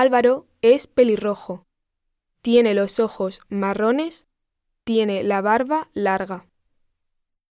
Álvaro es pelirrojo, tiene los ojos marrones, tiene la barba larga.